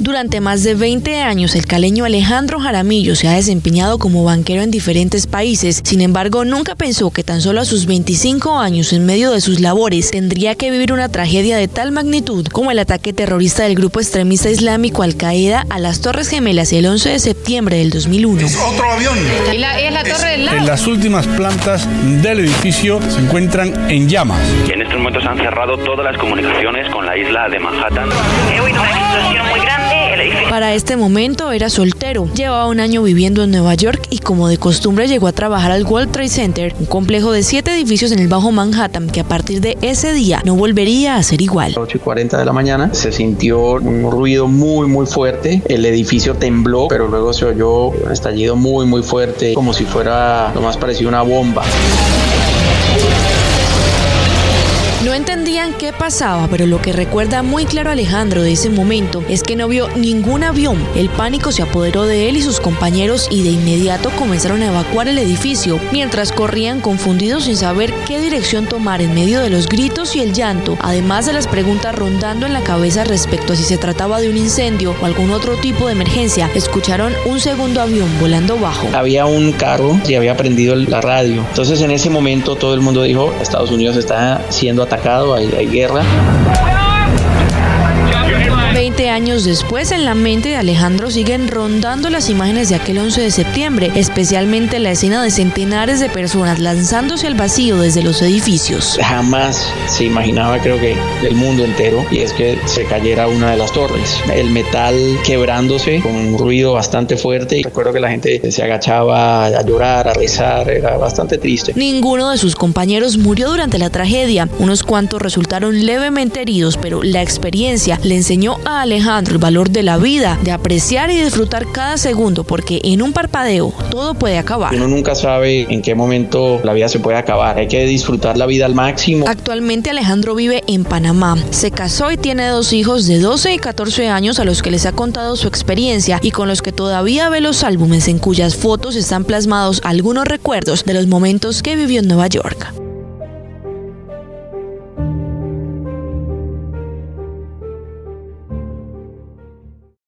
Durante más de 20 años, el caleño Alejandro Jaramillo se ha desempeñado como banquero en diferentes países. Sin embargo, nunca pensó que tan solo a sus 25 años, en medio de sus labores, tendría que vivir una tragedia de tal magnitud como el ataque terrorista del grupo extremista islámico Al-Qaeda a las Torres Gemelas el 11 de septiembre del 2001. Es otro avión. ¿Y la, es la torre del lado? En las últimas plantas del edificio se encuentran en llamas. Y en estos momentos han cerrado todas las comunicaciones con la isla de Manhattan. He oído una explosión muy grande. El edificio Para este momento era soltero, llevaba un año viviendo en Nueva York y como de costumbre llegó a trabajar al World Trade Center, un complejo de siete edificios en el Bajo Manhattan que a partir de ese día no volvería a ser igual. 8 y 40 de la mañana se sintió un ruido muy muy fuerte, el edificio tembló, pero luego se oyó un estallido muy muy fuerte, como si fuera lo más parecido a una bomba. No entendían qué pasaba, pero lo que recuerda muy claro Alejandro de ese momento es que no vio ningún avión. El pánico se apoderó de él y sus compañeros y de inmediato comenzaron a evacuar el edificio, mientras corrían confundidos sin saber qué dirección tomar en medio de los gritos y el llanto, además de las preguntas rondando en la cabeza respecto a si se trataba de un incendio o algún otro tipo de emergencia. Escucharon un segundo avión volando bajo. Había un carro y había prendido la radio. Entonces en ese momento todo el mundo dijo, Estados Unidos está siendo atacado, hay, hay guerra. 20 años después, en la mente de Alejandro siguen rondando las imágenes de aquel 11 de septiembre, especialmente la escena de centenares de personas lanzándose al vacío desde los edificios. Jamás se imaginaba, creo que, del mundo entero, y es que se cayera una de las torres. El metal quebrándose con un ruido bastante fuerte. Recuerdo que la gente se agachaba a llorar, a rezar, era bastante triste. Ninguno de sus compañeros murió durante la tragedia. Unos cuantos resultaron levemente heridos, pero la experiencia le enseñó a Alejandro el valor de la vida, de apreciar y disfrutar cada segundo, porque en un parpadeo todo puede acabar. Uno nunca sabe en qué momento la vida se puede acabar. Hay que disfrutar la vida al máximo. Actualmente Alejandro vive en Panamá. Se casó y tiene dos hijos de 12 y 14 años a los que les ha contado su experiencia y con los que todavía ve los álbumes en cuyas fotos están plasmados algunos recuerdos de los momentos que vivió en Nueva York.